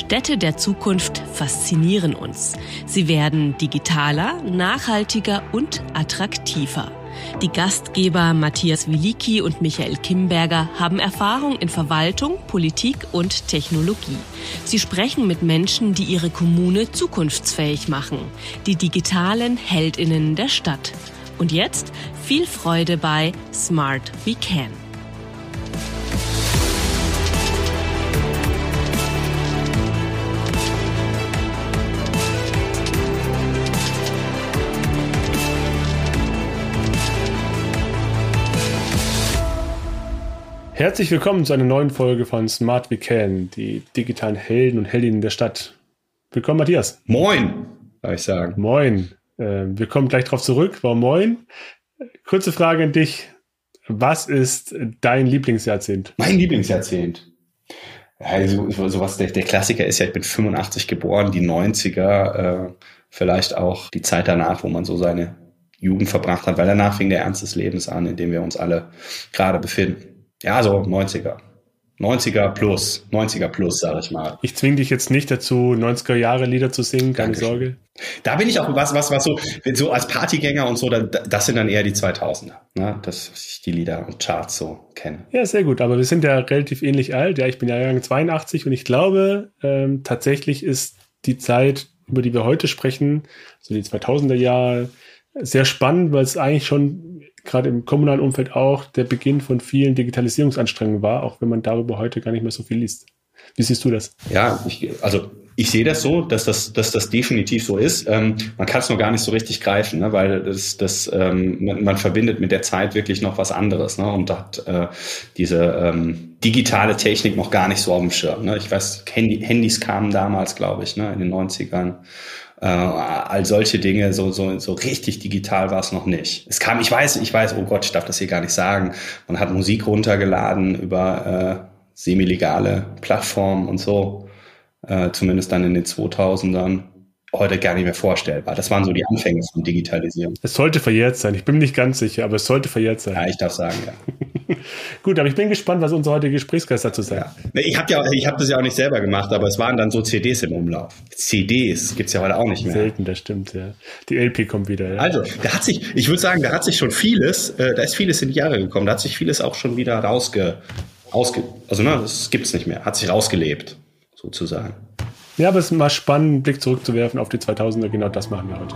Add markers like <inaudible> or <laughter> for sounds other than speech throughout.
Städte der Zukunft faszinieren uns. Sie werden digitaler, nachhaltiger und attraktiver. Die Gastgeber Matthias Wilicki und Michael Kimberger haben Erfahrung in Verwaltung, Politik und Technologie. Sie sprechen mit Menschen, die ihre Kommune zukunftsfähig machen, die digitalen Heldinnen der Stadt. Und jetzt viel Freude bei Smart We Can. Herzlich willkommen zu einer neuen Folge von Smart We Can, die digitalen Helden und Heldinnen der Stadt. Willkommen, Matthias. Moin, darf ich sagen. Moin. Äh, wir kommen gleich drauf zurück. Warum moin? Kurze Frage an dich. Was ist dein Lieblingsjahrzehnt? Mein Lieblingsjahrzehnt. Also sowas, der, der Klassiker ist ja, ich bin 85 geboren, die 90er, äh, vielleicht auch die Zeit danach, wo man so seine Jugend verbracht hat, weil danach fing der Ernst des Lebens an, in dem wir uns alle gerade befinden. Ja, so 90er. 90er plus, 90er plus, sag ich mal. Ich zwinge dich jetzt nicht dazu, 90er Jahre Lieder zu singen, keine Dankeschön. Sorge. Da bin ich auch was, was, was so, so als Partygänger und so, das sind dann eher die 2000er, ne? dass ich die Lieder und Charts so kenne. Ja, sehr gut, aber wir sind ja relativ ähnlich alt. Ja, ich bin ja Jahrgang 82 und ich glaube, ähm, tatsächlich ist die Zeit, über die wir heute sprechen, so die 2000er Jahre, sehr spannend, weil es eigentlich schon gerade im kommunalen Umfeld auch der Beginn von vielen Digitalisierungsanstrengungen war, auch wenn man darüber heute gar nicht mehr so viel liest. Wie siehst du das? Ja, ich, also ich sehe das so, dass das, dass das definitiv so ist. Ähm, man kann es nur gar nicht so richtig greifen, ne, weil das, das, ähm, man, man, verbindet mit der Zeit wirklich noch was anderes ne, und hat äh, diese ähm, digitale Technik noch gar nicht so auf dem Schirm. Ne. Ich weiß, Handy, Handys kamen damals, glaube ich, ne, in den 90ern äh, all solche Dinge, so, so, so richtig digital war es noch nicht. Es kam, ich weiß, ich weiß, oh Gott, ich darf das hier gar nicht sagen. Man hat Musik runtergeladen über äh, semi-legale Plattformen und so, äh, zumindest dann in den 2000ern heute gar nicht mehr vorstellbar. Das waren so die Anfänge von Digitalisierung. Es sollte verjährt sein. Ich bin mir nicht ganz sicher, aber es sollte verjährt sein. Ja, ich darf sagen, ja. <laughs> Gut, aber ich bin gespannt, was unser heutiger Gesprächsgast dazu sagt. Ja. Ich habe ja, ich habe das ja auch nicht selber gemacht, aber es waren dann so CDs im Umlauf. CDs gibt's ja heute auch nicht mehr. Selten, das stimmt, ja. Die LP kommt wieder. Ja. Also, da hat sich, ich würde sagen, da hat sich schon vieles, äh, da ist vieles in die Jahre gekommen. Da hat sich vieles auch schon wieder rausge, rausge also ne, das gibt's nicht mehr, hat sich rausgelebt, sozusagen. Ja, aber es ist mal spannend, einen Blick zurückzuwerfen auf die 2000er. Genau das machen wir heute.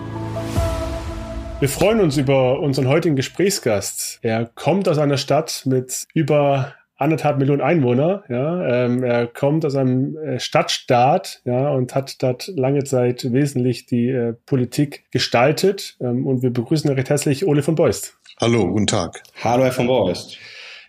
Wir freuen uns über unseren heutigen Gesprächsgast. Er kommt aus einer Stadt mit über anderthalb Millionen Einwohner. Ja, ähm, er kommt aus einem äh, Stadtstaat ja, und hat dort lange Zeit wesentlich die äh, Politik gestaltet. Ähm, und wir begrüßen recht herzlich Ole von Beust. Hallo, guten Tag. Hallo, Herr von Beust.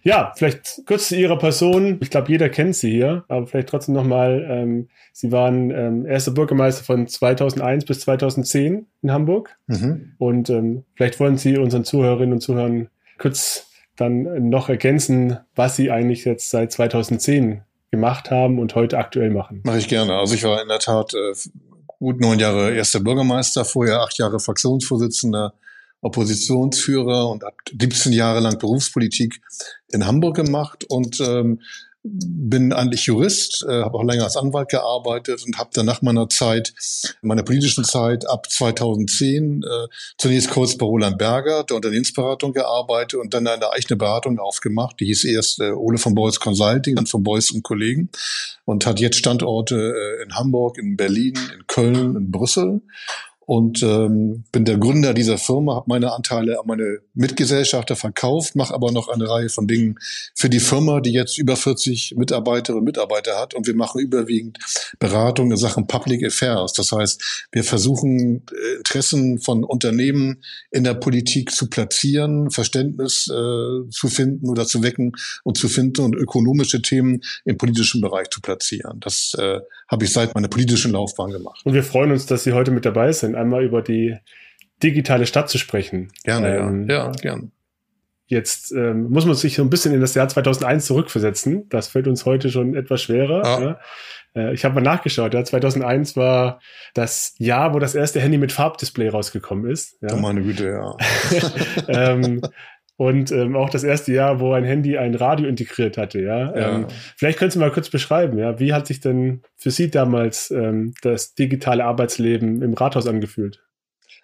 Ja, vielleicht kurz zu Ihrer Person. Ich glaube, jeder kennt Sie hier, aber vielleicht trotzdem nochmal. Ähm, Sie waren ähm, erster Bürgermeister von 2001 bis 2010 in Hamburg. Mhm. Und ähm, vielleicht wollen Sie unseren Zuhörerinnen und Zuhörern kurz dann noch ergänzen, was Sie eigentlich jetzt seit 2010 gemacht haben und heute aktuell machen. Mache ich gerne. Also ich war in der Tat äh, gut neun Jahre erster Bürgermeister, vorher acht Jahre Fraktionsvorsitzender Oppositionsführer und habe 17 Jahre lang Berufspolitik in Hamburg gemacht und ähm, bin eigentlich Jurist, äh, habe auch länger als Anwalt gearbeitet und habe dann nach meiner Zeit, meiner politischen Zeit ab 2010 äh, zunächst kurz bei Roland Berger der Unternehmensberatung gearbeitet und dann eine eigene Beratung aufgemacht. Die hieß erst äh, Ole von Beuys Consulting, dann von Beuys und Kollegen und hat jetzt Standorte äh, in Hamburg, in Berlin, in Köln, in Brüssel und ähm, bin der Gründer dieser Firma, habe meine Anteile an meine Mitgesellschafter verkauft, mache aber noch eine Reihe von Dingen für die Firma, die jetzt über 40 Mitarbeiterinnen und Mitarbeiter hat und wir machen überwiegend Beratung in Sachen Public Affairs. Das heißt, wir versuchen äh, Interessen von Unternehmen in der Politik zu platzieren, Verständnis äh, zu finden oder zu wecken und zu finden und ökonomische Themen im politischen Bereich zu platzieren. Das äh, habe ich seit meiner politischen Laufbahn gemacht. Und wir freuen uns, dass Sie heute mit dabei sind einmal über die digitale Stadt zu sprechen. Gerne, ähm, ja, ja, gern. Jetzt ähm, muss man sich so ein bisschen in das Jahr 2001 zurückversetzen. Das fällt uns heute schon etwas schwerer. Ah. Ja. Äh, ich habe mal nachgeschaut. Ja, 2001 war das Jahr, wo das erste Handy mit Farbdisplay rausgekommen ist. Ja. Oh meine Güte, ja. <laughs> <laughs> ähm, und ähm, auch das erste Jahr, wo ein Handy ein Radio integriert hatte. Ja, ja. Ähm, vielleicht können Sie mal kurz beschreiben, ja, wie hat sich denn für Sie damals ähm, das digitale Arbeitsleben im Rathaus angefühlt?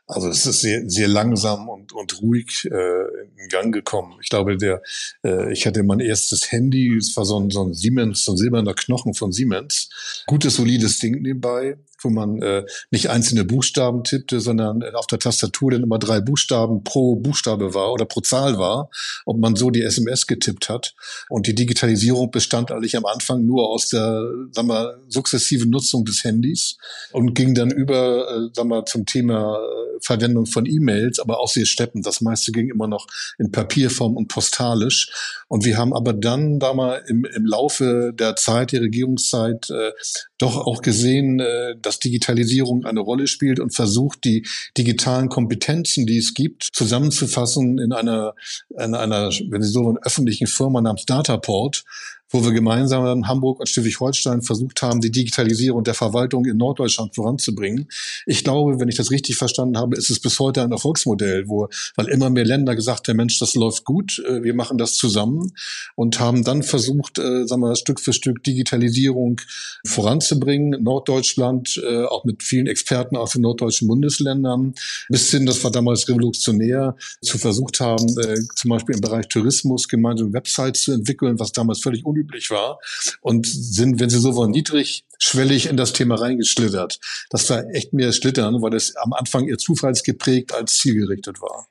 Also es ist sehr, sehr langsam und, und ruhig äh, in Gang gekommen. Ich glaube, der, äh, ich hatte mein erstes Handy, es war so ein, so ein Siemens, so ein silberner Knochen von Siemens. Gutes, solides Ding nebenbei wo man äh, nicht einzelne Buchstaben tippte, sondern auf der Tastatur dann immer drei Buchstaben pro Buchstabe war oder pro Zahl war, ob man so die SMS getippt hat. Und die Digitalisierung bestand eigentlich am Anfang nur aus der, sagen wir, sukzessiven Nutzung des Handys und ging dann über, äh, sagen wir, zum Thema äh, Verwendung von E-Mails, aber auch sehr steppend. Das meiste ging immer noch in Papierform und postalisch. Und wir haben aber dann da mal im, im Laufe der Zeit, der Regierungszeit, äh, doch auch gesehen, äh, dass Digitalisierung eine Rolle spielt und versucht, die digitalen Kompetenzen, die es gibt, zusammenzufassen in einer, in einer, wenn Sie so wollen, öffentlichen Firma namens Dataport, wo wir gemeinsam in Hamburg und Schleswig-Holstein versucht haben, die Digitalisierung der Verwaltung in Norddeutschland voranzubringen. Ich glaube, wenn ich das richtig verstanden habe, ist es bis heute ein Erfolgsmodell, wo, weil immer mehr Länder gesagt haben, Mensch, das läuft gut, äh, wir machen das zusammen und haben dann versucht, äh, sagen wir, Stück für Stück Digitalisierung voranzubringen. Norddeutschland, äh, auch mit vielen Experten aus den norddeutschen Bundesländern, bis hin, das war damals revolutionär, zu versucht haben, zum Beispiel im Bereich Tourismus gemeinsame Websites zu entwickeln, was damals völlig unüblich üblich war und sind, wenn Sie so wollen, niedrigschwellig in das Thema reingeschlittert. Das war echt mehr Schlittern, weil es am Anfang eher zufallsgeprägt als zielgerichtet war.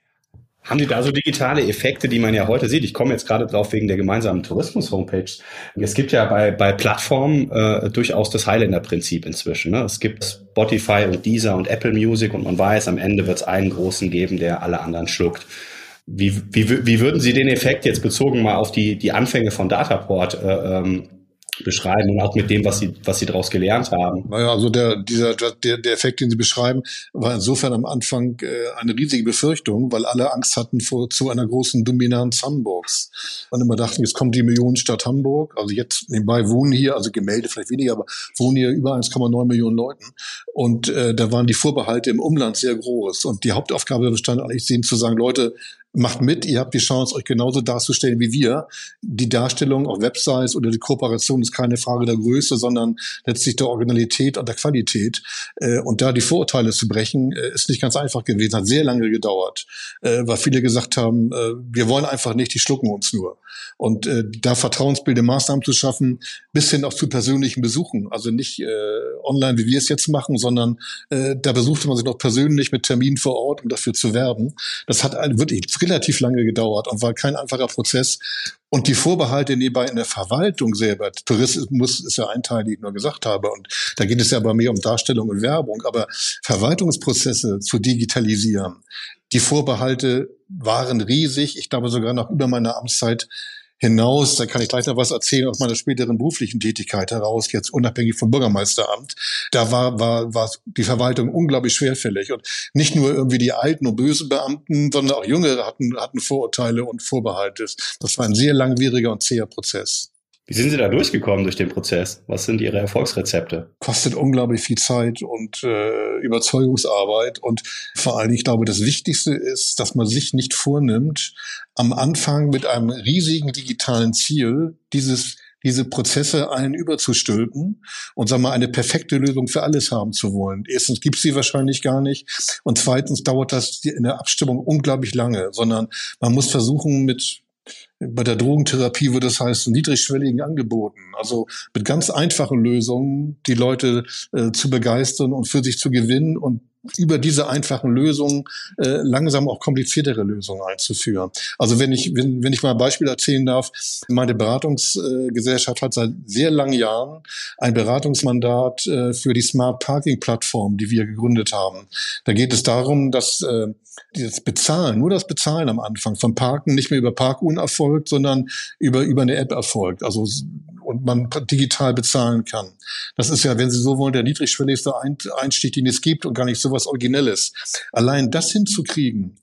Haben Sie da so digitale Effekte, die man ja heute sieht? Ich komme jetzt gerade drauf wegen der gemeinsamen Tourismus-Homepage. Es gibt ja bei, bei Plattformen äh, durchaus das Highlander-Prinzip inzwischen. Ne? Es gibt Spotify und Deezer und Apple Music und man weiß, am Ende wird es einen großen geben, der alle anderen schluckt. Wie, wie, wie würden Sie den Effekt jetzt bezogen mal auf die, die Anfänge von Dataport äh, ähm, beschreiben und auch mit dem, was Sie, was Sie daraus gelernt haben? Naja, also der, dieser, der, der Effekt, den Sie beschreiben, war insofern am Anfang äh, eine riesige Befürchtung, weil alle Angst hatten vor zu einer großen Dominanz Hamburgs. Und immer dachten, jetzt kommt die Millionenstadt Hamburg. Also jetzt nebenbei wohnen hier, also gemeldet vielleicht weniger, aber wohnen hier über 1,9 Millionen Leuten. Und äh, da waren die Vorbehalte im Umland sehr groß. Und die Hauptaufgabe bestand eigentlich, denen zu sagen, Leute, macht mit, ihr habt die Chance, euch genauso darzustellen wie wir. Die Darstellung auf Websites oder die Kooperation ist keine Frage der Größe, sondern letztlich der Originalität und der Qualität. Äh, und da die Vorurteile zu brechen, äh, ist nicht ganz einfach gewesen, hat sehr lange gedauert, äh, weil viele gesagt haben, wir wollen einfach nicht, die schlucken uns nur. Und da vertrauensbildende Maßnahmen zu schaffen, bis hin auch zu persönlichen Besuchen, also nicht online, wie wir es jetzt machen, sondern da besuchte man sich noch persönlich mit Terminen vor Ort, um dafür zu werben. Das hat wirklich relativ lange gedauert und war kein einfacher Prozess. Und die Vorbehalte nebenbei in der Verwaltung selber, Tourismus ist ja ein Teil, die ich nur gesagt habe, und da geht es ja aber mehr um Darstellung und Werbung, aber Verwaltungsprozesse zu digitalisieren, die Vorbehalte waren riesig. Ich glaube sogar noch über meine Amtszeit hinaus, da kann ich gleich noch was erzählen aus meiner späteren beruflichen Tätigkeit heraus, jetzt unabhängig vom Bürgermeisteramt. Da war, war, war die Verwaltung unglaublich schwerfällig. Und nicht nur irgendwie die alten und bösen Beamten, sondern auch Jüngere hatten, hatten Vorurteile und Vorbehalte. Das war ein sehr langwieriger und zäher Prozess. Wie sind Sie da durchgekommen durch den Prozess? Was sind Ihre Erfolgsrezepte? Kostet unglaublich viel Zeit und äh, Überzeugungsarbeit. Und vor allem, ich glaube, das Wichtigste ist, dass man sich nicht vornimmt, am Anfang mit einem riesigen digitalen Ziel dieses diese Prozesse allen überzustülpen und sagen wir, eine perfekte Lösung für alles haben zu wollen. Erstens gibt es sie wahrscheinlich gar nicht und zweitens dauert das in der Abstimmung unglaublich lange, sondern man muss versuchen, mit bei der Drogentherapie würde das heißen niedrigschwelligen Angeboten, also mit ganz einfachen Lösungen die Leute äh, zu begeistern und für sich zu gewinnen und über diese einfachen Lösungen äh, langsam auch kompliziertere Lösungen einzuführen. Also wenn ich, wenn, wenn ich mal ein Beispiel erzählen darf, meine Beratungsgesellschaft hat seit sehr langen Jahren ein Beratungsmandat äh, für die Smart Parking Plattform, die wir gegründet haben. Da geht es darum, dass äh, das Bezahlen, nur das Bezahlen am Anfang von Parken nicht mehr über Parkuhren erfolgt, sondern über, über eine App erfolgt. Also und man digital bezahlen kann. Das ist ja, wenn Sie so wollen, der niedrigschwelligste Einstieg, den es gibt und gar nicht so was Originelles. Allein das hinzukriegen,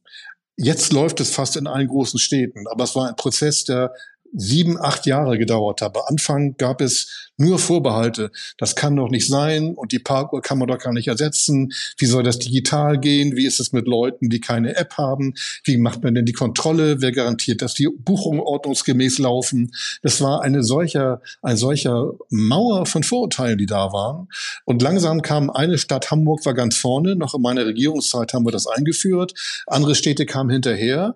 jetzt läuft es fast in allen großen Städten, aber es war ein Prozess, der sieben, acht Jahre gedauert. Am Anfang gab es nur Vorbehalte. Das kann doch nicht sein und die Parkuhr kann man doch gar nicht ersetzen. Wie soll das digital gehen? Wie ist es mit Leuten, die keine App haben? Wie macht man denn die Kontrolle? Wer garantiert, dass die Buchungen ordnungsgemäß laufen? Das war eine solcher, ein solcher Mauer von Vorurteilen, die da waren. Und langsam kam eine Stadt, Hamburg war ganz vorne. Noch in meiner Regierungszeit haben wir das eingeführt. Andere Städte kamen hinterher.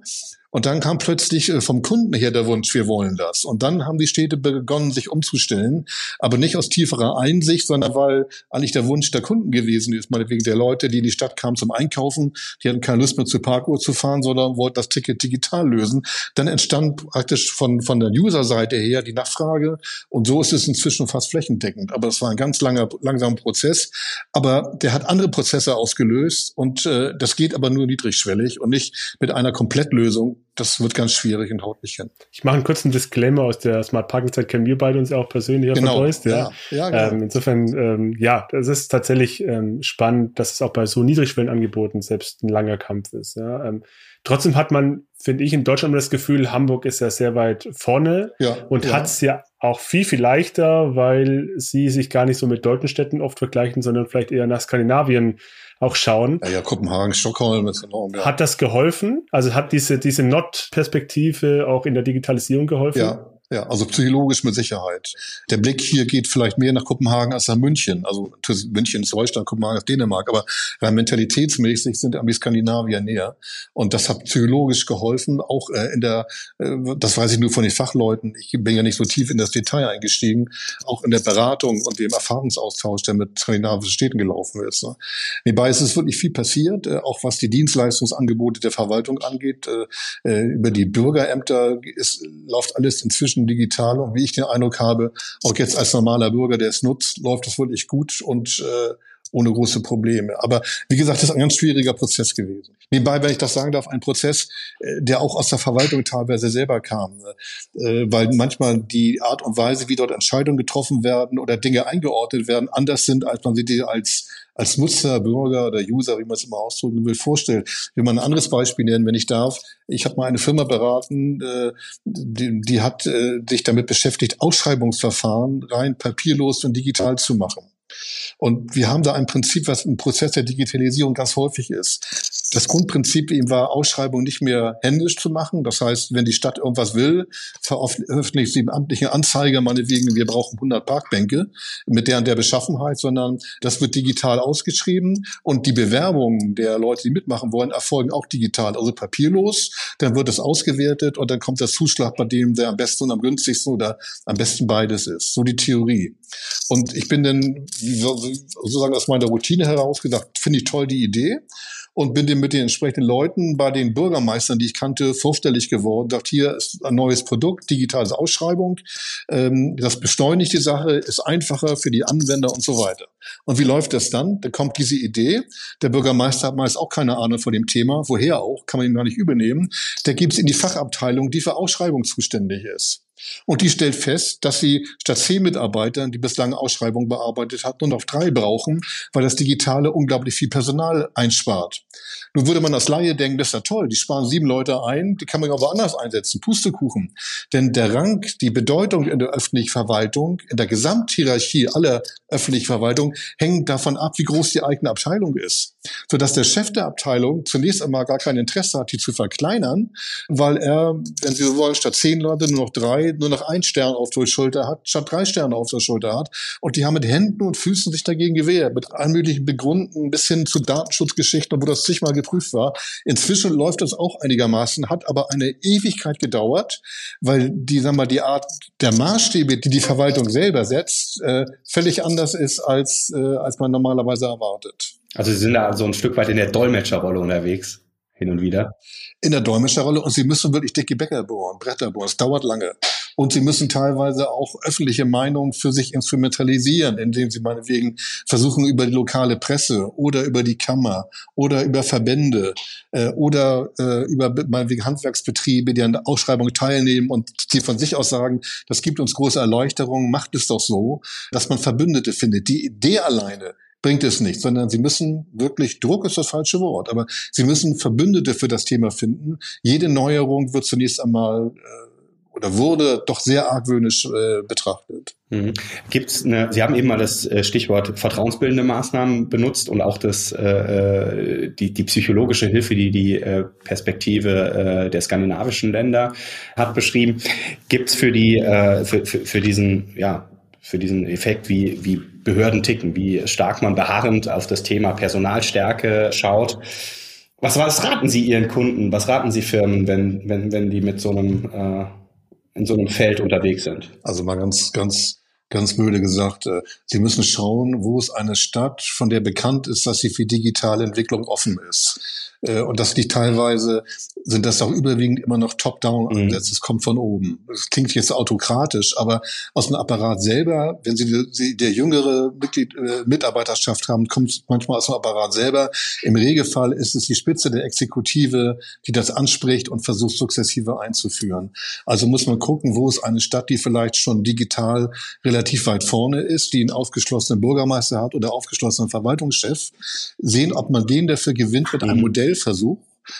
Und dann kam plötzlich äh, vom Kunden her der Wunsch, wir wollen das. Und dann haben die Städte begonnen, sich umzustellen, aber nicht aus tieferer Einsicht, sondern weil eigentlich der Wunsch der Kunden gewesen ist, meinetwegen der Leute, die in die Stadt kamen zum Einkaufen, die hatten keine Lust mehr zur Parkuhr zu fahren, sondern wollten das Ticket digital lösen. Dann entstand praktisch von, von der User-Seite her die Nachfrage und so ist es inzwischen fast flächendeckend. Aber es war ein ganz langer, langsamer Prozess, aber der hat andere Prozesse ausgelöst und äh, das geht aber nur niedrigschwellig und nicht mit einer Komplettlösung, das wird ganz schwierig und haut nicht hin. Ich mache einen kurzen Disclaimer aus der Smart Parking Zeit kennen wir beide uns ja auch persönlich genau. Verdeust, ja. Ja, ja genau. ähm, insofern, ähm, ja, es ist tatsächlich ähm, spannend, dass es auch bei so Niedrigschwellenangeboten selbst ein langer Kampf ist. Ja. Ähm, trotzdem hat man, finde ich, in Deutschland das Gefühl, Hamburg ist ja sehr weit vorne ja, und ja. hat es ja auch viel, viel leichter, weil sie sich gar nicht so mit deutschen Städten oft vergleichen, sondern vielleicht eher nach Skandinavien auch schauen. Ja, ja Kopenhagen, Stockholm ist enorm. Ja. Hat das geholfen? Also hat diese, diese Not-Perspektive auch in der Digitalisierung geholfen? Ja, ja, also psychologisch mit Sicherheit. Der Blick hier geht vielleicht mehr nach Kopenhagen als nach München. Also München ist Deutschland, Kopenhagen ist Dänemark, aber rein mentalitätsmäßig sind am Skandinavier näher. Und das hat psychologisch geholfen, auch äh, in der, äh, das weiß ich nur von den Fachleuten, ich bin ja nicht so tief in das Detail eingestiegen, auch in der Beratung und dem Erfahrungsaustausch, der mit skandinavischen Städten gelaufen ist. Ne. Nebenbei ist es wirklich viel passiert, äh, auch was die Dienstleistungsangebote der Verwaltung angeht. Über die Bürgerämter ist, läuft alles inzwischen Menschen digital und wie ich den Eindruck habe, auch jetzt als normaler Bürger, der es nutzt, läuft es wirklich gut und äh, ohne große Probleme. Aber wie gesagt, das ist ein ganz schwieriger Prozess gewesen. Nebenbei, wenn ich das sagen darf, ein Prozess, äh, der auch aus der Verwaltung teilweise selber kam, äh, weil manchmal die Art und Weise, wie dort Entscheidungen getroffen werden oder Dinge eingeordnet werden, anders sind, als man sie die als als Nutzer, Bürger oder User, wie man es immer ausdrücken will, vorstellt. Ich will mal ein anderes Beispiel nennen, wenn ich darf. Ich habe mal eine Firma beraten, äh, die, die hat sich damit beschäftigt, Ausschreibungsverfahren rein papierlos und digital zu machen. Und wir haben da ein Prinzip, was im Prozess der Digitalisierung ganz häufig ist. Das Grundprinzip eben war, Ausschreibungen nicht mehr händisch zu machen. Das heißt, wenn die Stadt irgendwas will, veröffentlicht sie im amtlichen Anzeiger meinetwegen, wir brauchen 100 Parkbänke mit der und der Beschaffenheit, sondern das wird digital ausgeschrieben und die Bewerbungen der Leute, die mitmachen wollen, erfolgen auch digital, also papierlos. Dann wird es ausgewertet und dann kommt der Zuschlag bei dem, der am besten und am günstigsten oder am besten beides ist. So die Theorie. Und ich bin dann sozusagen aus meiner Routine heraus gesagt, finde ich toll die Idee und bin dem mit den entsprechenden Leuten bei den Bürgermeistern, die ich kannte, vorstellig geworden. Dachte, hier ist ein neues Produkt, digitale Ausschreibung. Ähm, das beschleunigt die Sache, ist einfacher für die Anwender und so weiter. Und wie läuft das dann? Da kommt diese Idee. Der Bürgermeister hat meist auch keine Ahnung von dem Thema. Woher auch? Kann man ihm gar nicht übernehmen. Der gibt es in die Fachabteilung, die für Ausschreibung zuständig ist. Und die stellt fest, dass sie statt zehn Mitarbeitern, die bislang Ausschreibungen bearbeitet hat, nur noch drei brauchen, weil das Digitale unglaublich viel Personal einspart. Nun würde man als Laie denken, das ist ja toll, die sparen sieben Leute ein, die kann man ja woanders einsetzen, Pustekuchen. Denn der Rang, die Bedeutung in der öffentlichen Verwaltung, in der Gesamthierarchie aller öffentlichen Verwaltung, hängt davon ab, wie groß die eigene Abteilung ist. Sodass der Chef der Abteilung zunächst einmal gar kein Interesse hat, die zu verkleinern, weil er, wenn Sie so wollen, statt zehn Leute nur noch drei, nur noch ein Stern auf der Schulter hat, statt drei Sterne auf der Schulter hat. Und die haben mit Händen und Füßen sich dagegen gewehrt, mit allen möglichen Begründen bis hin zu Datenschutzgeschichten, wo das zigmal geprüft war. Inzwischen läuft das auch einigermaßen, hat aber eine Ewigkeit gedauert, weil die, sagen wir mal, die Art der Maßstäbe, die die Verwaltung selber setzt, äh, völlig anders ist, als, äh, als man normalerweise erwartet. Also Sie sind da so ein Stück weit in der Dolmetscherrolle unterwegs, hin und wieder. In der Dolmetscherrolle und Sie müssen wirklich dicke Bäcker bohren, Bretter bohren. Es dauert lange. Und sie müssen teilweise auch öffentliche Meinung für sich instrumentalisieren, indem sie meinetwegen versuchen, über die lokale Presse oder über die Kammer oder über Verbände äh, oder äh, über meinetwegen Handwerksbetriebe, die an der Ausschreibung teilnehmen und die von sich aus sagen, das gibt uns große Erleuchterung, macht es doch so, dass man Verbündete findet. Die Idee alleine bringt es nicht, sondern sie müssen wirklich, Druck ist das falsche Wort, aber sie müssen Verbündete für das Thema finden. Jede Neuerung wird zunächst einmal äh, oder wurde doch sehr argwöhnisch äh, betrachtet. Mhm. Gibt's eine, Sie haben eben mal das äh, Stichwort vertrauensbildende Maßnahmen benutzt und auch das, äh, äh, die, die psychologische Hilfe, die die äh, Perspektive äh, der skandinavischen Länder hat beschrieben. Gibt's für die äh, für, für, für diesen ja für diesen Effekt, wie, wie Behörden ticken, wie stark man beharrend auf das Thema Personalstärke schaut. Was, was raten Sie Ihren Kunden, was raten Sie Firmen, wenn, wenn, wenn die mit so einem, äh, in so einem Feld unterwegs sind? Also mal ganz, ganz ganz müde gesagt, äh, Sie müssen schauen, wo ist eine Stadt, von der bekannt ist, dass sie für digitale Entwicklung offen ist. Äh, und das liegt teilweise, sind das auch überwiegend immer noch Top-Down-Ansätze. Mhm. Es kommt von oben. Das klingt jetzt autokratisch, aber aus dem Apparat selber, wenn Sie, Sie der jüngere Mitglied, äh, Mitarbeiterschaft haben, kommt manchmal aus dem Apparat selber. Im Regelfall ist es die Spitze der Exekutive, die das anspricht und versucht sukzessive einzuführen. Also muss man gucken, wo ist eine Stadt, die vielleicht schon digital relativ weit vorne ist, die einen aufgeschlossenen Bürgermeister hat oder aufgeschlossenen Verwaltungschef, sehen, ob man den dafür gewinnt mit einem mhm. Modell Modellversuch.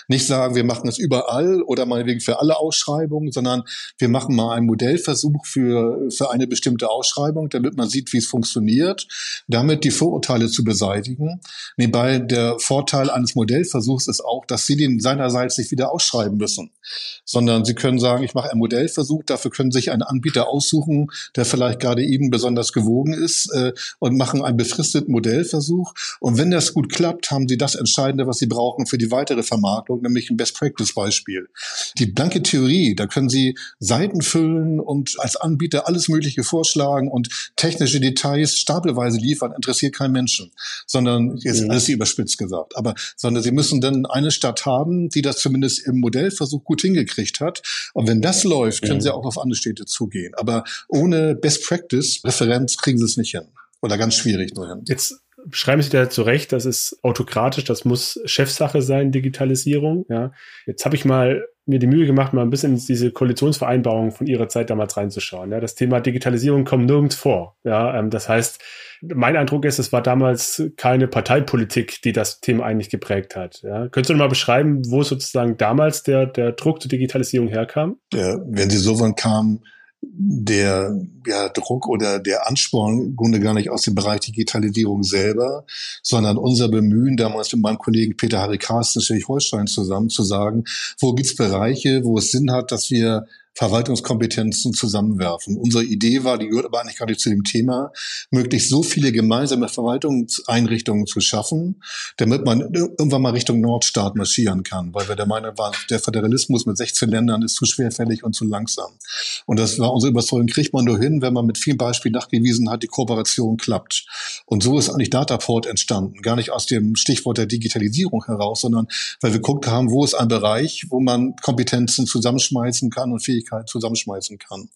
Nicht sagen, wir machen es überall oder meinetwegen für alle Ausschreibungen, sondern wir machen mal einen Modellversuch für, für eine bestimmte Ausschreibung, damit man sieht, wie es funktioniert, damit die Vorurteile zu beseitigen. Nebenbei der Vorteil eines Modellversuchs ist auch, dass Sie den seinerseits nicht wieder ausschreiben müssen, sondern Sie können sagen, ich mache einen Modellversuch, dafür können sich einen Anbieter aussuchen, der vielleicht gerade Ihnen besonders gewogen ist äh, und machen einen befristeten Modellversuch. Und wenn das gut klappt, haben Sie das Entscheidende, was Sie brauchen für die weitere Vermarktung, nämlich ein Best-Practice-Beispiel. Die blanke Theorie, da können Sie Seiten füllen und als Anbieter alles Mögliche vorschlagen und technische Details stapelweise liefern, interessiert keinen Menschen, sondern jetzt mhm. alles überspitzt gesagt. Aber sondern Sie müssen dann eine Stadt haben, die das zumindest im Modellversuch gut hingekriegt hat. Und wenn das läuft, können mhm. Sie auch auf andere Städte zugehen. Aber ohne Best-Practice-Referenz kriegen Sie es nicht hin. Oder ganz schwierig nur hin. Jetzt schreiben Sie da zurecht, das ist autokratisch, das muss Chefsache sein, Digitalisierung. Ja. Jetzt habe ich mal mir die Mühe gemacht, mal ein bisschen in diese Koalitionsvereinbarung von Ihrer Zeit damals reinzuschauen. Ja. Das Thema Digitalisierung kommt nirgends vor. Ja. Ähm, das heißt, mein Eindruck ist, es war damals keine Parteipolitik, die das Thema eigentlich geprägt hat. Ja. Könntest du mal beschreiben, wo sozusagen damals der, der Druck zur Digitalisierung herkam? Ja, wenn Sie so wann kam, der ja, Druck oder der Ansporn im Grunde gar nicht aus dem Bereich Digitalisierung selber, sondern unser Bemühen damals mit meinem Kollegen Peter Harry Carsten Schleswig-Holstein zusammen zu sagen, wo gibt's Bereiche, wo es Sinn hat, dass wir Verwaltungskompetenzen zusammenwerfen. Unsere Idee war, die gehört aber eigentlich gar nicht zu dem Thema, möglichst so viele gemeinsame Verwaltungseinrichtungen zu schaffen, damit man irgendwann mal Richtung Nordstaat marschieren kann, weil wir der Meinung waren, der Föderalismus mit 16 Ländern ist zu schwerfällig und zu langsam. Und das war unsere Überzeugung, kriegt man nur hin, wenn man mit vielen Beispielen nachgewiesen hat, die Kooperation klappt. Und so ist eigentlich Dataport entstanden, gar nicht aus dem Stichwort der Digitalisierung heraus, sondern weil wir geguckt haben, wo ist ein Bereich, wo man Kompetenzen zusammenschmeißen kann und Fähigkeiten Fähigkeiten zusammenschmeißen kann.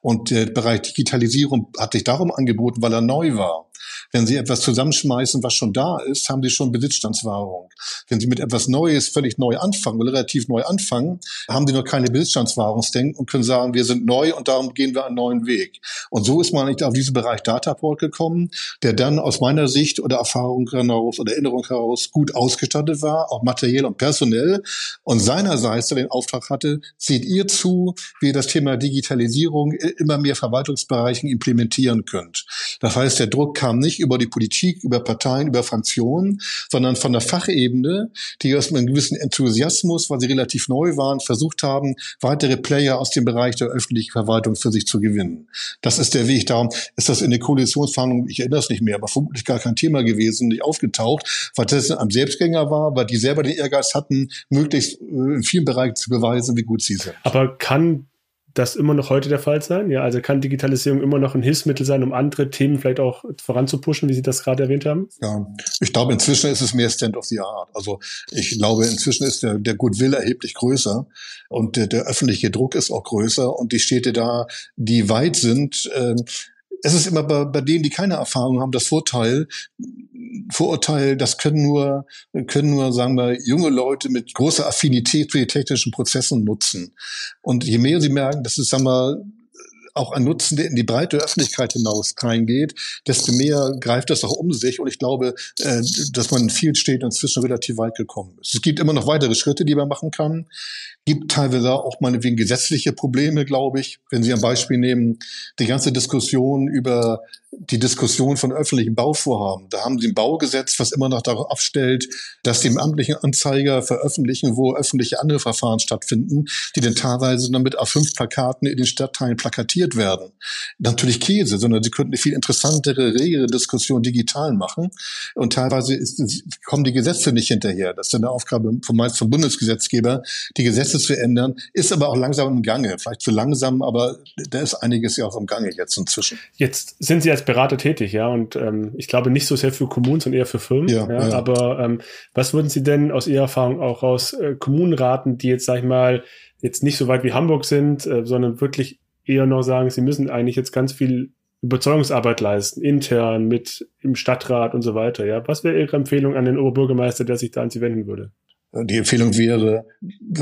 Und der Bereich Digitalisierung hat sich darum angeboten, weil er neu war. Wenn Sie etwas zusammenschmeißen, was schon da ist, haben Sie schon Besitzstandswahrung. Wenn Sie mit etwas Neues völlig neu anfangen oder relativ neu anfangen, haben Sie noch keine Besitzstandswahrungsdenken und können sagen, wir sind neu und darum gehen wir einen neuen Weg. Und so ist man nicht auf diesen Bereich Dataport gekommen, der dann aus meiner Sicht oder Erfahrung heraus oder Erinnerung heraus gut ausgestattet war, auch materiell und personell und seinerseits den Auftrag hatte, seht ihr zu, wie ihr das Thema Digitalisierung immer mehr Verwaltungsbereichen implementieren könnt. Das heißt, der Druck kam nicht über die Politik, über Parteien, über Fraktionen, sondern von der Fachebene, die aus einem gewissen Enthusiasmus, weil sie relativ neu waren, versucht haben, weitere Player aus dem Bereich der öffentlichen Verwaltung für sich zu gewinnen. Das ist der Weg. Darum ist das in der Koalitionsverhandlung, ich erinnere es nicht mehr, aber vermutlich gar kein Thema gewesen, nicht aufgetaucht, weil das ein Selbstgänger war, weil die selber den Ehrgeiz hatten, möglichst äh, in vielen Bereichen zu beweisen, wie gut sie sind. Aber kann das immer noch heute der Fall sein? Ja, also kann Digitalisierung immer noch ein Hilfsmittel sein, um andere Themen vielleicht auch voranzupushen, wie Sie das gerade erwähnt haben? Ja, ich glaube, inzwischen ist es mehr Stand of the Art. Also ich glaube, inzwischen ist der, der Goodwill erheblich größer und der, der öffentliche Druck ist auch größer und die Städte da, die weit sind, äh, es ist immer bei, bei denen, die keine Erfahrung haben, das Vorteil, Vorurteil, das können nur, können nur, sagen wir, junge Leute mit großer Affinität für die technischen Prozessen nutzen. Und je mehr sie merken, dass es, sagen wir, auch ein Nutzen, der in die breite Öffentlichkeit hinaus reingeht, desto mehr greift das auch um sich. Und ich glaube, äh, dass man in vielen Städten inzwischen relativ weit gekommen ist. Es gibt immer noch weitere Schritte, die man machen kann gibt teilweise auch meinetwegen gesetzliche Probleme, glaube ich. Wenn Sie ein Beispiel nehmen, die ganze Diskussion über die Diskussion von öffentlichen Bauvorhaben. Da haben Sie ein Baugesetz, was immer noch darauf abstellt, dass die im amtlichen Anzeiger veröffentlichen, wo öffentliche andere Verfahren stattfinden, die dann teilweise dann mit A5-Plakaten in den Stadtteilen plakatiert werden. Natürlich Käse, sondern Sie könnten eine viel interessantere, regere Diskussion digital machen. Und teilweise ist, kommen die Gesetze nicht hinterher. Das ist eine Aufgabe vom, meist vom Bundesgesetzgeber, die Gesetze zu ändern, ist aber auch langsam im Gange. Vielleicht zu langsam, aber da ist einiges ja auch im Gange jetzt inzwischen. Jetzt sind Sie als als Berater tätig, ja, und ähm, ich glaube nicht so sehr für Kommunen, sondern eher für Firmen. Ja, ja, ja. Aber ähm, was würden Sie denn aus Ihrer Erfahrung auch aus äh, Kommunen raten, die jetzt, sag ich mal, jetzt nicht so weit wie Hamburg sind, äh, sondern wirklich eher noch sagen, sie müssen eigentlich jetzt ganz viel Überzeugungsarbeit leisten, intern, mit im Stadtrat und so weiter. Ja, was wäre Ihre Empfehlung an den Oberbürgermeister, der sich da an Sie wenden würde? Die Empfehlung wäre,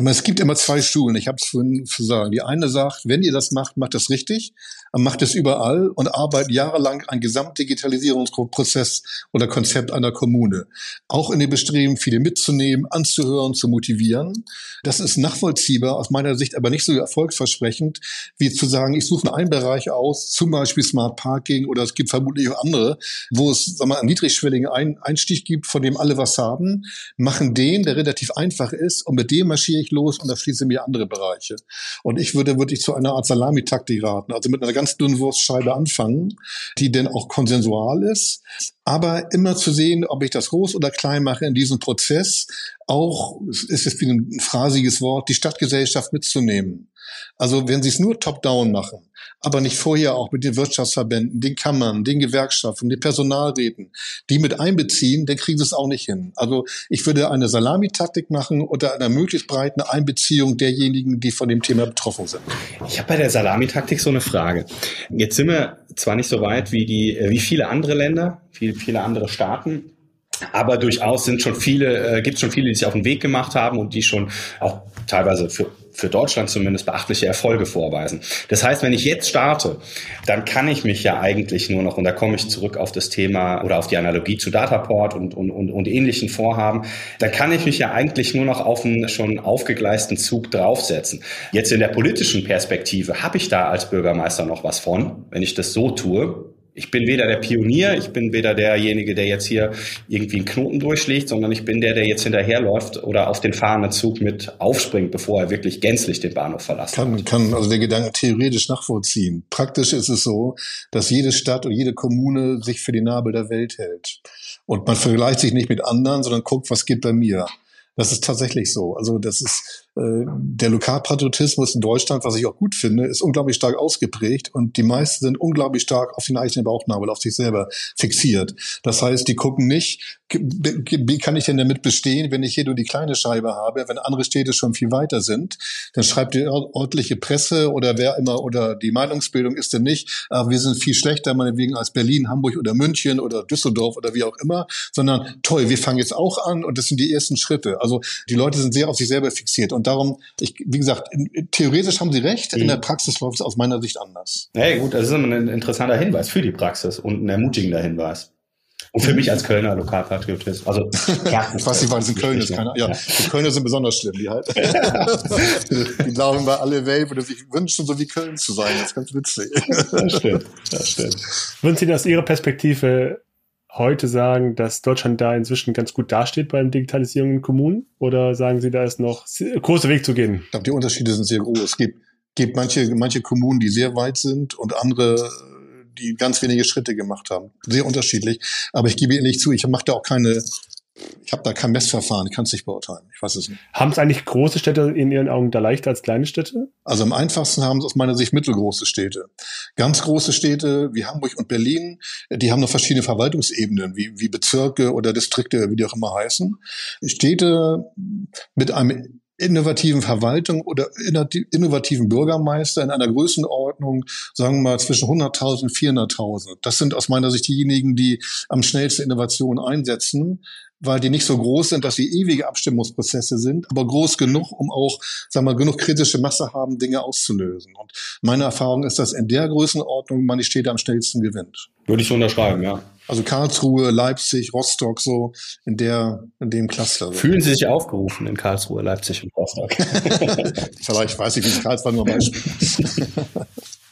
es gibt immer zwei Schulen, ich habe es vorhin zu sagen. Die eine sagt, wenn ihr das macht, macht das richtig, macht es überall und arbeitet jahrelang an Gesamtdigitalisierungsprozess oder Konzept einer Kommune. Auch in dem Bestreben, viele mitzunehmen, anzuhören, zu motivieren. Das ist nachvollziehbar, aus meiner Sicht aber nicht so erfolgsversprechend, wie zu sagen, ich suche einen Bereich aus, zum Beispiel Smart Parking oder es gibt vermutlich auch andere, wo es sagen wir, einen niedrigschwelligen Einstieg gibt, von dem alle was haben, machen den, der relativ relativ einfach ist und mit dem marschiere ich los und da schließe mir andere Bereiche. Und ich würde wirklich zu einer Art Salamitaktik raten, also mit einer ganz dünnen Wurstscheibe anfangen, die denn auch konsensual ist, aber immer zu sehen, ob ich das groß oder klein mache in diesem Prozess, auch, es ist wie ein phrasiges Wort, die Stadtgesellschaft mitzunehmen. Also wenn Sie es nur top-down machen, aber nicht vorher auch mit den Wirtschaftsverbänden, den Kammern, den Gewerkschaften, den Personalräten, die mit einbeziehen, dann kriegen Sie es auch nicht hin. Also ich würde eine Salamitaktik machen oder einer möglichst breiten Einbeziehung derjenigen, die von dem Thema betroffen sind. Ich habe bei der Salamitaktik so eine Frage. Jetzt sind wir zwar nicht so weit wie die, wie viele andere Länder, wie viele andere Staaten, aber durchaus sind schon viele, äh, gibt es schon viele, die sich auf den Weg gemacht haben und die schon auch teilweise für für Deutschland zumindest beachtliche Erfolge vorweisen. Das heißt, wenn ich jetzt starte, dann kann ich mich ja eigentlich nur noch, und da komme ich zurück auf das Thema oder auf die Analogie zu Dataport und, und, und, und ähnlichen Vorhaben, dann kann ich mich ja eigentlich nur noch auf einen schon aufgegleisten Zug draufsetzen. Jetzt in der politischen Perspektive habe ich da als Bürgermeister noch was von, wenn ich das so tue ich bin weder der Pionier, ich bin weder derjenige, der jetzt hier irgendwie einen Knoten durchschlägt, sondern ich bin der, der jetzt hinterherläuft oder auf den fahrenden Zug mit aufspringt, bevor er wirklich gänzlich den Bahnhof verlassen kann. Kann also der Gedanke theoretisch nachvollziehen. Praktisch ist es so, dass jede Stadt und jede Kommune sich für die Nabel der Welt hält. Und man vergleicht sich nicht mit anderen, sondern guckt, was geht bei mir. Das ist tatsächlich so. Also das ist der Lokalpatriotismus in Deutschland, was ich auch gut finde, ist unglaublich stark ausgeprägt und die meisten sind unglaublich stark auf den eigenen Bauchnabel, auf sich selber fixiert. Das heißt, die gucken nicht, wie kann ich denn damit bestehen, wenn ich hier nur die kleine Scheibe habe, wenn andere Städte schon viel weiter sind, dann schreibt die örtliche Presse oder wer immer oder die Meinungsbildung ist denn nicht, äh, wir sind viel schlechter meinetwegen als Berlin, Hamburg oder München oder Düsseldorf oder wie auch immer, sondern toll, wir fangen jetzt auch an und das sind die ersten Schritte. Also die Leute sind sehr auf sich selber fixiert und darum, ich, wie gesagt, theoretisch haben Sie recht, in der mhm. Praxis läuft es aus meiner Sicht anders. Ja, gut, das ist ein interessanter Hinweis für die Praxis und ein ermutigender Hinweis. Und für mich als Kölner Lokalpatriotist. Also, <laughs> ja, ich weiß nicht, weil es in Köln ist. Keiner, ja, die Kölner sind besonders schlimm, die halt. <laughs> die glauben bei alle Welt würde sich wünschen, so wie Köln zu sein. Das ist ganz witzig. Das stimmt, das stimmt. Würden Sie aus Ihrer Perspektive heute sagen, dass Deutschland da inzwischen ganz gut dasteht beim Digitalisierung in Kommunen? Oder sagen Sie, da ist noch großer Weg zu gehen? Ich glaube, die Unterschiede sind sehr groß. Es gibt, gibt manche, manche Kommunen, die sehr weit sind und andere, die ganz wenige Schritte gemacht haben. Sehr unterschiedlich. Aber ich gebe ehrlich zu, ich mache da auch keine ich habe da kein Messverfahren, ich kann es nicht beurteilen. Ich weiß es nicht. Haben es eigentlich große Städte in Ihren Augen da leichter als kleine Städte? Also am einfachsten haben es aus meiner Sicht mittelgroße Städte. Ganz große Städte wie Hamburg und Berlin, die haben noch verschiedene Verwaltungsebenen, wie, wie Bezirke oder Distrikte, wie die auch immer heißen. Städte mit einem innovativen Verwaltung oder innovativen Bürgermeister in einer Größenordnung, sagen wir mal, zwischen 100.000 und 400.000. Das sind aus meiner Sicht diejenigen, die am schnellsten Innovation einsetzen weil die nicht so groß sind, dass sie ewige Abstimmungsprozesse sind, aber groß genug, um auch, sagen wir, genug kritische Masse haben, Dinge auszulösen. Und meine Erfahrung ist, dass in der Größenordnung man die Städte am schnellsten gewinnt. Würde ich so unterschreiben, ja. Also Karlsruhe, Leipzig, Rostock, so in der, in dem Cluster. Fühlen Sie sich aufgerufen in Karlsruhe, Leipzig und Rostock? <laughs> Vielleicht weiß ich, wie es Karlsruhe nur Beispiel. <laughs>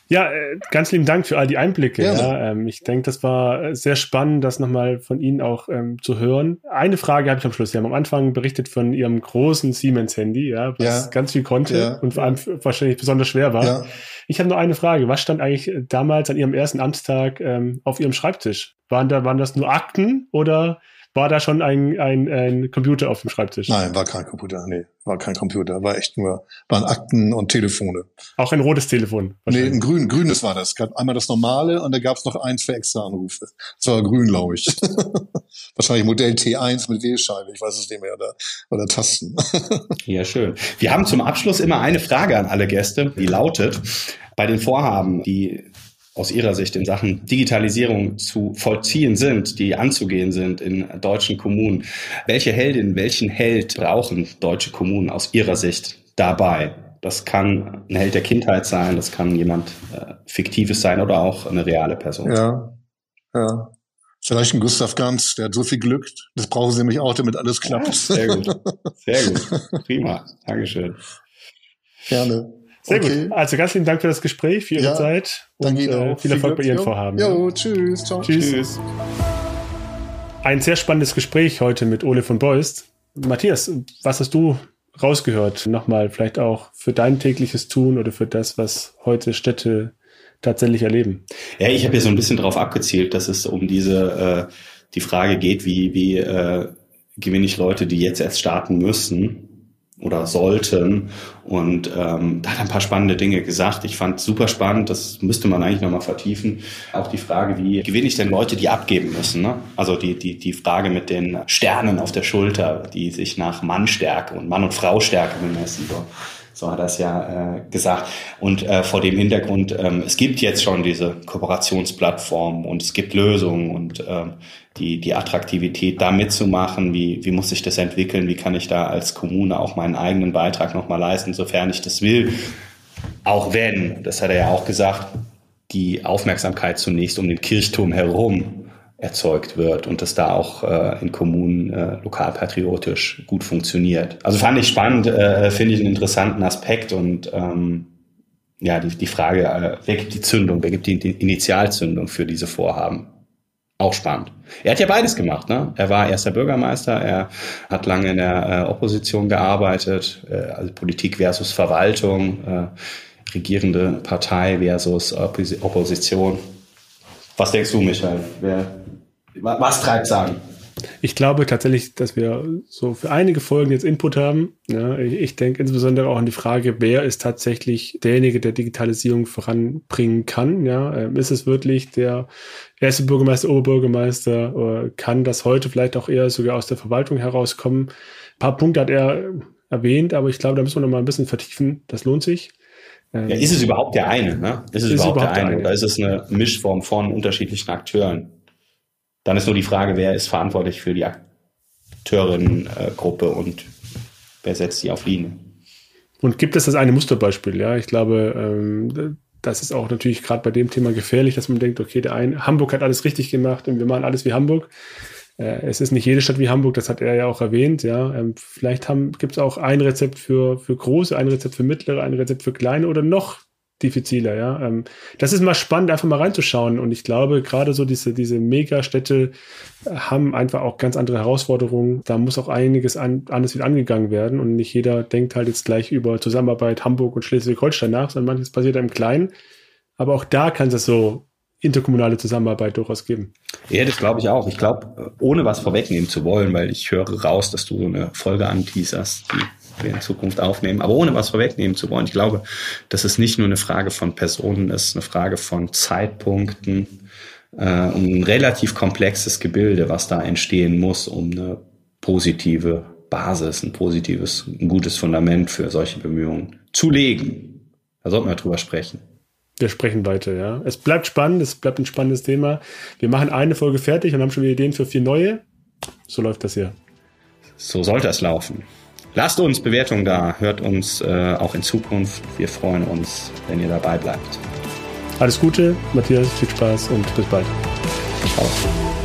Ja, äh, ganz lieben Dank für all die Einblicke. Ja, ähm, ich denke, das war sehr spannend, das nochmal von Ihnen auch ähm, zu hören. Eine Frage habe ich am Schluss. Sie haben am Anfang berichtet von Ihrem großen Siemens-Handy, ja, was ja. ganz viel konnte und vor allem wahrscheinlich besonders schwer war. Ich habe nur eine Frage. Was stand eigentlich damals an Ihrem ersten Amtstag ähm, auf Ihrem Schreibtisch? Waren da waren das nur Akten oder war da schon ein, ein, ein Computer auf dem Schreibtisch? Nein, war kein Computer. Nee, war kein Computer. War echt nur, waren Akten und Telefone. Auch ein rotes Telefon? Nee, ein grün, grünes war das. Gab einmal das normale und da gab es noch eins für extra Anrufe. Das war grün, glaube ich. <laughs> Wahrscheinlich Modell T1 mit Wählscheibe. Ich weiß es nicht mehr. Oder, oder Tasten. <laughs> ja, schön. Wir haben zum Abschluss immer eine Frage an alle Gäste, die lautet, bei den Vorhaben, die aus Ihrer Sicht in Sachen Digitalisierung zu vollziehen sind, die anzugehen sind in deutschen Kommunen. Welche Heldin, welchen Held brauchen deutsche Kommunen aus Ihrer Sicht dabei? Das kann ein Held der Kindheit sein, das kann jemand äh, Fiktives sein oder auch eine reale Person. Ja, ja. Vielleicht ein Gustav Ganz, der hat so viel Glück. Das brauchen Sie nämlich auch, damit alles klappt. Ja, sehr gut. Sehr gut. <laughs> Prima. Dankeschön. Gerne. Sehr okay. gut. Also ganz vielen Dank für das Gespräch, für Ihre ja, Zeit und äh, viel Erfolg bei Ihren Vorhaben. Jo, tschüss. Ciao. Tschüss. tschüss. Ein sehr spannendes Gespräch heute mit Ole von Beust. Matthias, was hast du rausgehört? Nochmal vielleicht auch für dein tägliches Tun oder für das, was heute Städte tatsächlich erleben. Ja, ich habe ja so ein bisschen darauf abgezielt, dass es um diese äh, die Frage geht, wie wie äh, gewinne ich Leute, die jetzt erst starten müssen oder sollten. Und ähm, da hat er ein paar spannende Dinge gesagt. Ich fand super spannend, das müsste man eigentlich nochmal vertiefen. Auch die Frage, wie gewinne ich denn Leute, die abgeben müssen? Ne? Also die, die, die Frage mit den Sternen auf der Schulter, die sich nach Mannstärke und Mann- und Fraustärke bemessen. So. So hat er es ja äh, gesagt. Und äh, vor dem Hintergrund, ähm, es gibt jetzt schon diese Kooperationsplattformen und es gibt Lösungen und ähm, die, die Attraktivität da mitzumachen, wie, wie muss sich das entwickeln, wie kann ich da als Kommune auch meinen eigenen Beitrag nochmal leisten, sofern ich das will. Auch wenn, das hat er ja auch gesagt, die Aufmerksamkeit zunächst um den Kirchturm herum erzeugt wird und das da auch äh, in Kommunen äh, lokalpatriotisch gut funktioniert. Also fand ich spannend, äh, finde ich einen interessanten Aspekt und ähm, ja, die, die Frage, äh, wer gibt die Zündung, wer gibt die, die Initialzündung für diese Vorhaben? Auch spannend. Er hat ja beides gemacht. Ne? Er war erster Bürgermeister, er hat lange in der äh, Opposition gearbeitet, äh, also Politik versus Verwaltung, äh, regierende Partei versus Oppos Opposition. Was denkst du, Michael? Wer, was treibt an? Ich glaube tatsächlich, dass wir so für einige Folgen jetzt Input haben. Ja, ich, ich denke insbesondere auch an die Frage, wer ist tatsächlich derjenige, der Digitalisierung voranbringen kann. Ja, ähm, ist es wirklich der erste Bürgermeister, Oberbürgermeister? Kann das heute vielleicht auch eher sogar aus der Verwaltung herauskommen? Ein paar Punkte hat er erwähnt, aber ich glaube, da müssen wir noch mal ein bisschen vertiefen. Das lohnt sich. Ja, ist es überhaupt der eine? Ne? Ist es ist überhaupt, überhaupt der eine? Oder ist es eine Mischform von unterschiedlichen Akteuren? Dann ist nur die Frage, wer ist verantwortlich für die Akteurinnengruppe und wer setzt sie auf Linie? Und gibt es das eine Musterbeispiel? Ja, ich glaube, ähm, das ist auch natürlich gerade bei dem Thema gefährlich, dass man denkt, okay, der eine, Hamburg hat alles richtig gemacht und wir machen alles wie Hamburg. Äh, es ist nicht jede Stadt wie Hamburg, das hat er ja auch erwähnt. Ja, ähm, vielleicht gibt es auch ein Rezept für, für große, ein Rezept für mittlere, ein Rezept für kleine oder noch diffiziler, ja. Ähm, das ist mal spannend, einfach mal reinzuschauen. Und ich glaube, gerade so diese, diese Megastädte haben einfach auch ganz andere Herausforderungen. Da muss auch einiges an, anders wieder angegangen werden. Und nicht jeder denkt halt jetzt gleich über Zusammenarbeit Hamburg und Schleswig-Holstein nach, sondern manches passiert im Kleinen. Aber auch da kann es so interkommunale Zusammenarbeit durchaus geben. Ja, das glaube ich auch. Ich glaube, ohne was vorwegnehmen zu wollen, weil ich höre raus, dass du eine Folge anteaserst, die wir in Zukunft aufnehmen, aber ohne was vorwegnehmen zu wollen. Ich glaube, dass es nicht nur eine Frage von Personen ist, eine Frage von Zeitpunkten äh, und ein relativ komplexes Gebilde, was da entstehen muss, um eine positive Basis, ein positives, ein gutes Fundament für solche Bemühungen zu legen. Da sollten wir drüber sprechen. Wir sprechen weiter, ja. Es bleibt spannend, es bleibt ein spannendes Thema. Wir machen eine Folge fertig und haben schon wieder Ideen für vier neue. So läuft das hier. So sollte es laufen. Lasst uns Bewertungen da, hört uns äh, auch in Zukunft. Wir freuen uns, wenn ihr dabei bleibt. Alles Gute, Matthias, viel Spaß und bis bald. Auch.